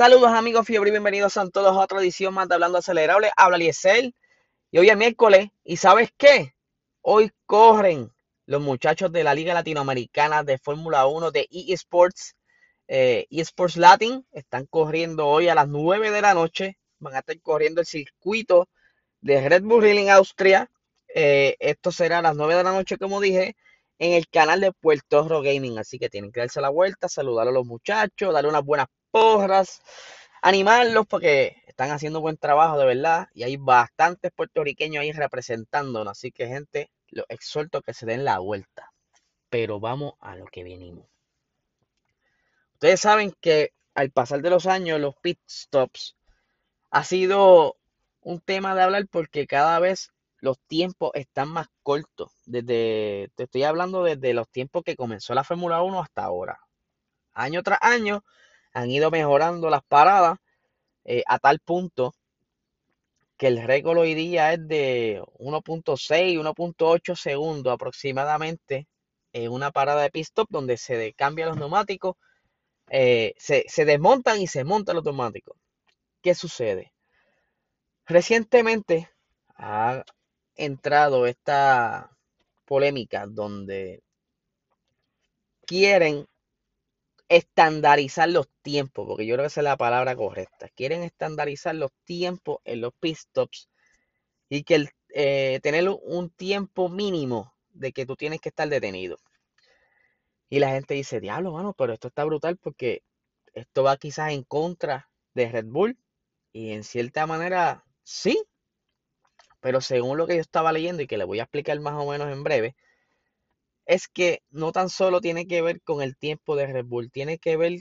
Saludos amigos Fiebre y bienvenidos a todos a otra edición más de Hablando Acelerable. Habla Liesel y hoy es miércoles y ¿sabes qué? Hoy corren los muchachos de la Liga Latinoamericana de Fórmula 1 de eSports, eh, eSports Latin. Están corriendo hoy a las 9 de la noche. Van a estar corriendo el circuito de Red Bull Ring en Austria. Eh, esto será a las 9 de la noche, como dije, en el canal de Puerto Rico Gaming. Así que tienen que darse la vuelta, saludar a los muchachos, darle unas buenas porras, animarlos porque están haciendo buen trabajo de verdad y hay bastantes puertorriqueños ahí representándonos. Así que gente, los exhorto que se den la vuelta. Pero vamos a lo que venimos. Ustedes saben que al pasar de los años los pit stops ha sido un tema de hablar porque cada vez los tiempos están más cortos. Desde, te estoy hablando desde los tiempos que comenzó la Fórmula 1 hasta ahora. Año tras año han ido mejorando las paradas eh, a tal punto que el récord hoy día es de 1.6, 1.8 segundos aproximadamente en una parada de pit stop donde se cambian los neumáticos, eh, se, se desmontan y se montan los neumáticos. ¿Qué sucede? Recientemente ha entrado esta polémica donde quieren estandarizar los tiempos, porque yo creo que esa es la palabra correcta. Quieren estandarizar los tiempos en los pit stops y que el, eh, tener un tiempo mínimo de que tú tienes que estar detenido. Y la gente dice, diablo, mano, pero esto está brutal porque esto va quizás en contra de Red Bull. Y en cierta manera, sí. Pero según lo que yo estaba leyendo y que le voy a explicar más o menos en breve, es que no tan solo tiene que ver con el tiempo de Red Bull, tiene que ver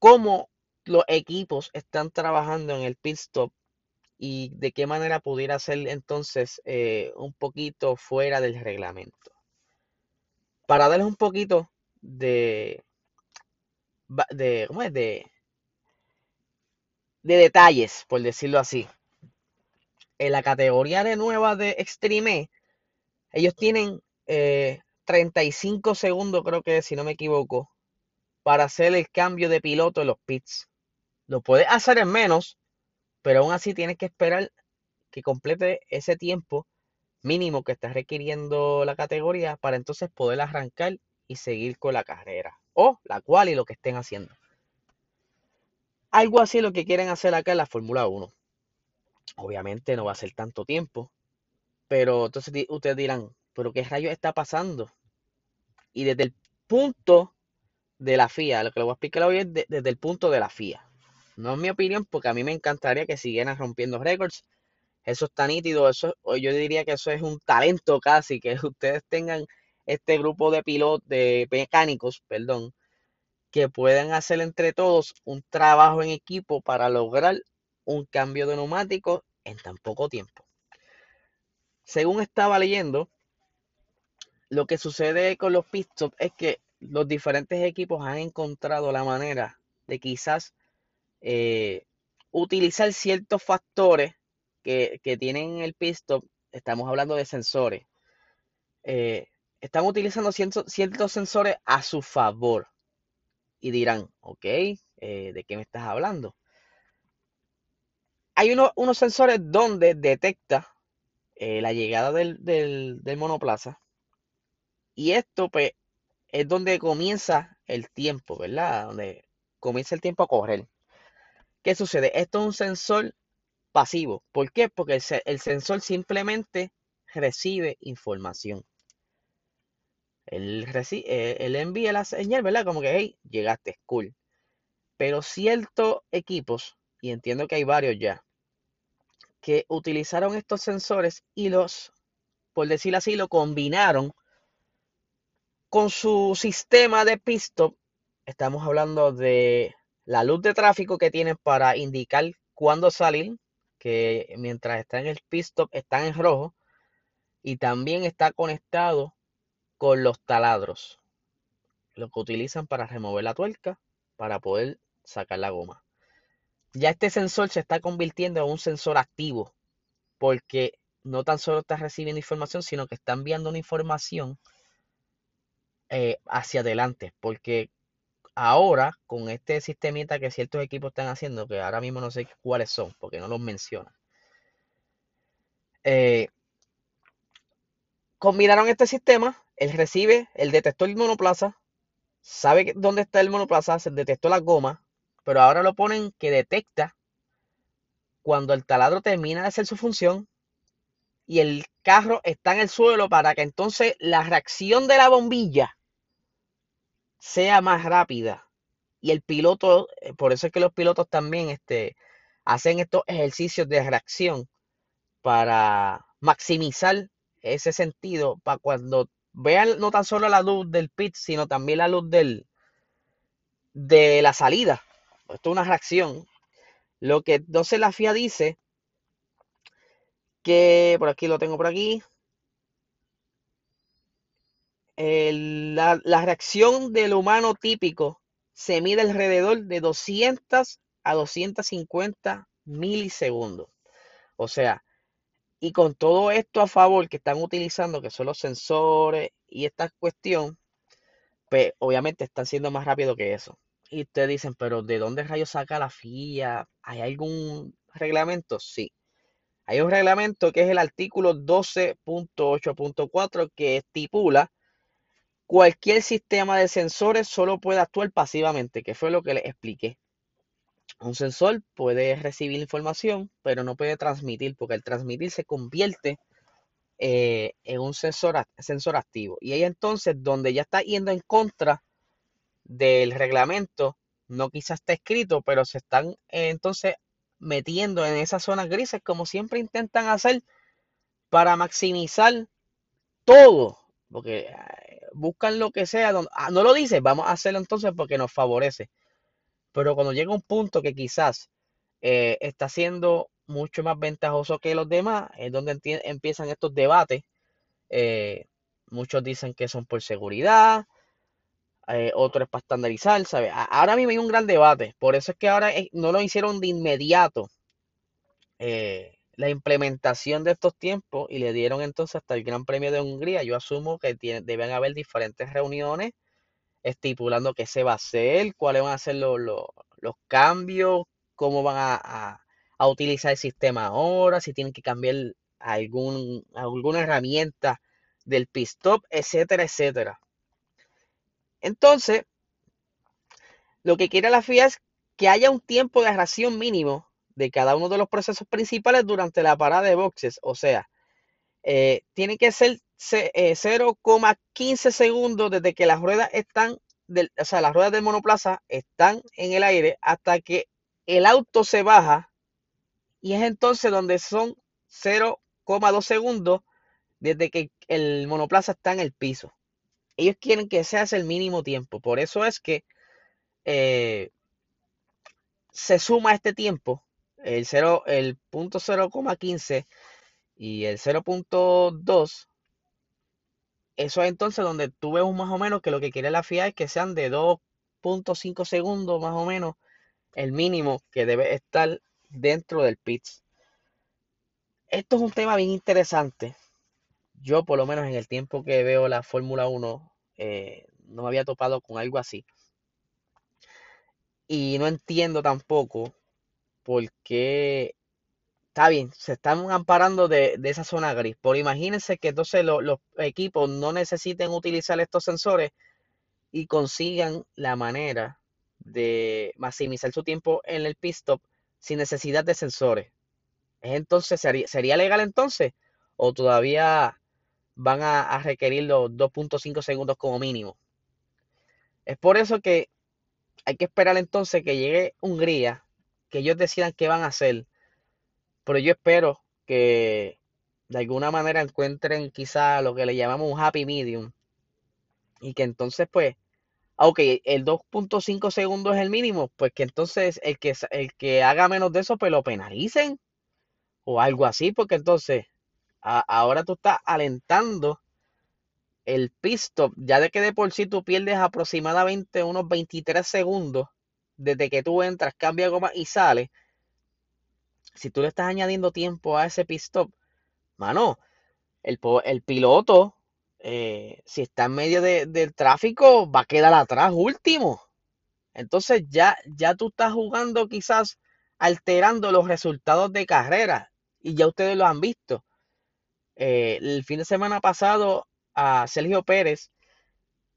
cómo los equipos están trabajando en el pit stop y de qué manera pudiera ser entonces eh, un poquito fuera del reglamento. Para darles un poquito de, de, ¿cómo es? de, de detalles, por decirlo así. En la categoría de nueva de Extreme, ellos tienen eh, 35 segundos, creo que si no me equivoco, para hacer el cambio de piloto en los pits. Lo puedes hacer en menos, pero aún así tienes que esperar que complete ese tiempo mínimo que está requiriendo la categoría para entonces poder arrancar y seguir con la carrera o la cual y lo que estén haciendo. Algo así lo que quieren hacer acá en la Fórmula 1. Obviamente no va a ser tanto tiempo, pero entonces ustedes dirán, pero ¿qué rayos está pasando? Y desde el punto de la FIA, lo que le voy a explicar hoy es desde el punto de la FIA. No es mi opinión, porque a mí me encantaría que siguieran rompiendo récords. Eso está nítido, eso, yo diría que eso es un talento casi, que ustedes tengan este grupo de pilotos, de mecánicos, perdón, que puedan hacer entre todos un trabajo en equipo para lograr un cambio de neumático en tan poco tiempo. Según estaba leyendo, lo que sucede con los pit es que los diferentes equipos han encontrado la manera de quizás eh, utilizar ciertos factores que, tienen el pit stop. Estamos hablando de sensores. Eh, están utilizando ciertos, sensores a su favor. Y dirán, ok, eh, ¿de qué me estás hablando? Hay unos sensores donde detecta la llegada del, del monoplaza y esto, pues, es donde comienza el tiempo, ¿verdad? Donde comienza el tiempo a correr. ¿Qué sucede? Esto es un sensor pasivo. ¿Por qué? Porque el, sensor simplemente recibe información. Él, eh, él, envía la señal, ¿verdad? Como que, hey, llegaste, cool. Pero ciertos equipos, y entiendo que hay varios ya, que utilizaron estos sensores y los, por decirlo así, lo combinaron con su sistema de pit stop, estamos hablando de la luz de tráfico que tienen para indicar cuándo salir, que mientras está en el pit stop están en rojo, y también está conectado con los taladros, lo que utilizan para remover la tuerca para poder sacar la goma. Ya este sensor se está convirtiendo en un sensor activo, porque no tan solo está recibiendo información, sino que está enviando una información eh, hacia adelante, porque ahora, con este sistemita que ciertos equipos están haciendo, que ahora mismo no sé cuáles son, porque no los mencionan. Eh, combinaron este sistema, él recibe, el detector el monoplaza, sabe dónde está el monoplaza, se detectó la goma, pero ahora lo ponen que detecta cuando el taladro termina de hacer su función y el carro está en el suelo para que entonces la reacción de la bombilla sea más rápida. Y el piloto, eh, por eso es que los pilotos también este, hacen estos ejercicios de reacción para maximizar ese sentido, para cuando vean no tan solo la luz del pit, sino también la luz del, de la salida. Esto es una reacción. Lo que entonces la FIA dice que por aquí lo tengo por aquí. la, reacción del humano típico se mide alrededor de 200 a 250 milisegundos. O sea, y con todo esto a favor que están utilizando, que son los sensores y esta cuestión, pues obviamente están siendo más rápido que eso. Y ustedes dicen, pero ¿de dónde rayos saca la FIA? ¿Hay algún reglamento? Sí. Hay un reglamento que es el artículo 12.8.4 que estipula cualquier sistema de sensores solo puede actuar pasivamente, que fue lo que les expliqué. Un sensor puede recibir información, pero no puede transmitir, porque el transmitir se convierte eh, en un sensor, sensor activo. Y ahí entonces, donde ya está yendo en contra del reglamento, no quizás está escrito, pero se están eh, entonces metiendo en esas zonas grises como siempre intentan hacer para maximizar todo, porque eh, buscan lo que sea, ah, no lo dice, vamos a hacerlo entonces porque nos favorece. Pero cuando llega un punto que quizás eh, está siendo mucho más ventajoso que los demás, es donde empiezan estos debates. Eh, muchos dicen que son por seguridad, eh, otro es para estandarizar, ¿sabes? Ahora mismo hay un gran debate, por eso es que ahora no lo hicieron de inmediato eh, la implementación de estos tiempos y le dieron entonces hasta el Gran Premio de Hungría. Yo asumo que deben haber diferentes reuniones estipulando qué se va a hacer, cuáles van a ser los, cambios, cómo van a, utilizar el sistema ahora, si tienen que cambiar alguna herramienta del pit stop, etcétera, etcétera. Entonces, lo que quiere la FIA es que haya un tiempo de ración mínimo de cada uno de los procesos principales durante la parada de boxes. O sea, eh, tiene que ser 0,15 eh, segundos desde que las ruedas están, o sea, las ruedas del monoplaza están en el aire hasta que el auto se baja. Y es entonces donde son 0,2 segundos desde que el monoplaza está en el piso ellos quieren que se hace el mínimo tiempo. Por eso es que eh, se suma este tiempo, el, 0, el punto 0,15 y el 0.2. Eso es entonces donde tú ves más o menos que lo que quiere la FIA es que sean de 2.5 segundos más o menos el mínimo que debe estar dentro del pits. Esto es un tema bien interesante yo por lo menos en el tiempo que veo la Fórmula 1, eh, no me había topado con algo así. Y no entiendo tampoco por qué, está bien, se están amparando de, esa zona gris. Por imagínense que entonces los equipos no necesiten utilizar estos sensores y consigan la manera de maximizar su tiempo en el pit stop sin necesidad de sensores. Entonces, ¿sería, ¿sería legal entonces? ¿O todavía van a, requerir los 2.5 segundos como mínimo. Es por eso que hay que esperar entonces que llegue Hungría, que ellos decidan qué van a hacer. Pero yo espero que de alguna manera encuentren quizá lo que le llamamos un happy medium. Y que entonces pues, ok, el 2.5 segundos es el mínimo, pues que entonces el que, el que haga menos de eso pues lo penalicen. O algo así, porque entonces ahora tú estás alentando el pit stop, ya de que de por sí tú pierdes aproximadamente unos 23 segundos desde que tú entras, cambia goma y sale. Si tú le estás añadiendo tiempo a ese pit stop, mano, el, el piloto, eh, si está en medio del tráfico, va a quedar atrás último. Entonces ya, ya tú estás jugando quizás alterando los resultados de carrera y ya ustedes lo han visto. Eh, el fin de semana pasado a Sergio Pérez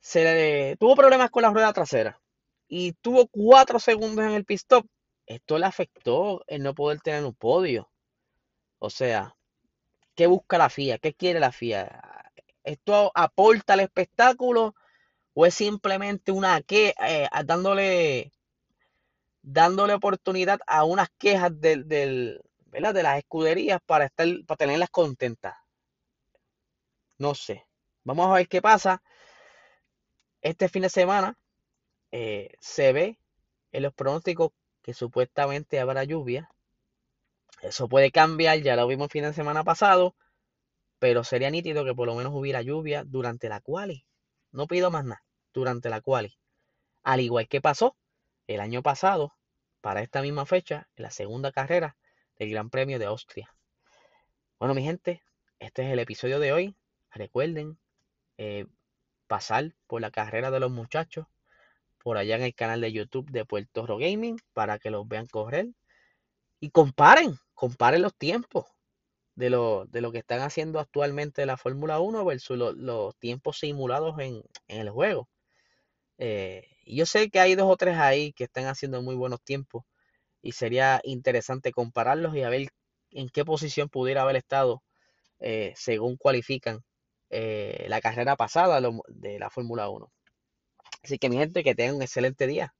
se le tuvo problemas con la rueda trasera y tuvo cuatro segundos en el pit stop. Esto le afectó el no poder tener un podio. O sea, ¿qué busca la FIA? ¿Qué quiere la FIA? ¿Esto aporta al espectáculo o es simplemente una que eh, dándole dándole oportunidad a unas quejas del, del de las escuderías para estar para tenerlas contentas? No sé. Vamos a ver qué pasa. Este fin de semana eh, se ve en los pronósticos que supuestamente habrá lluvia. Eso puede cambiar, ya lo vimos el fin de semana pasado, pero sería nítido que por lo menos hubiera lluvia durante la quali. No pido más nada, durante la quali. Al igual que pasó el año pasado, para esta misma fecha, en la segunda carrera del Gran Premio de Austria. Bueno, mi gente, este es el episodio de hoy. Recuerden eh, pasar por la carrera de los muchachos por allá en el canal de YouTube de Puerto Rico Gaming para que los vean correr y comparen, comparen los tiempos de lo, de lo que están haciendo actualmente la Fórmula 1 versus los tiempos simulados en, el juego. Eh, yo sé que hay dos o tres ahí que están haciendo muy buenos tiempos y sería interesante compararlos y a ver en qué posición pudiera haber estado eh, según cualifican eh, la carrera pasada de la Fórmula 1. Así que mi gente, que tengan un excelente día.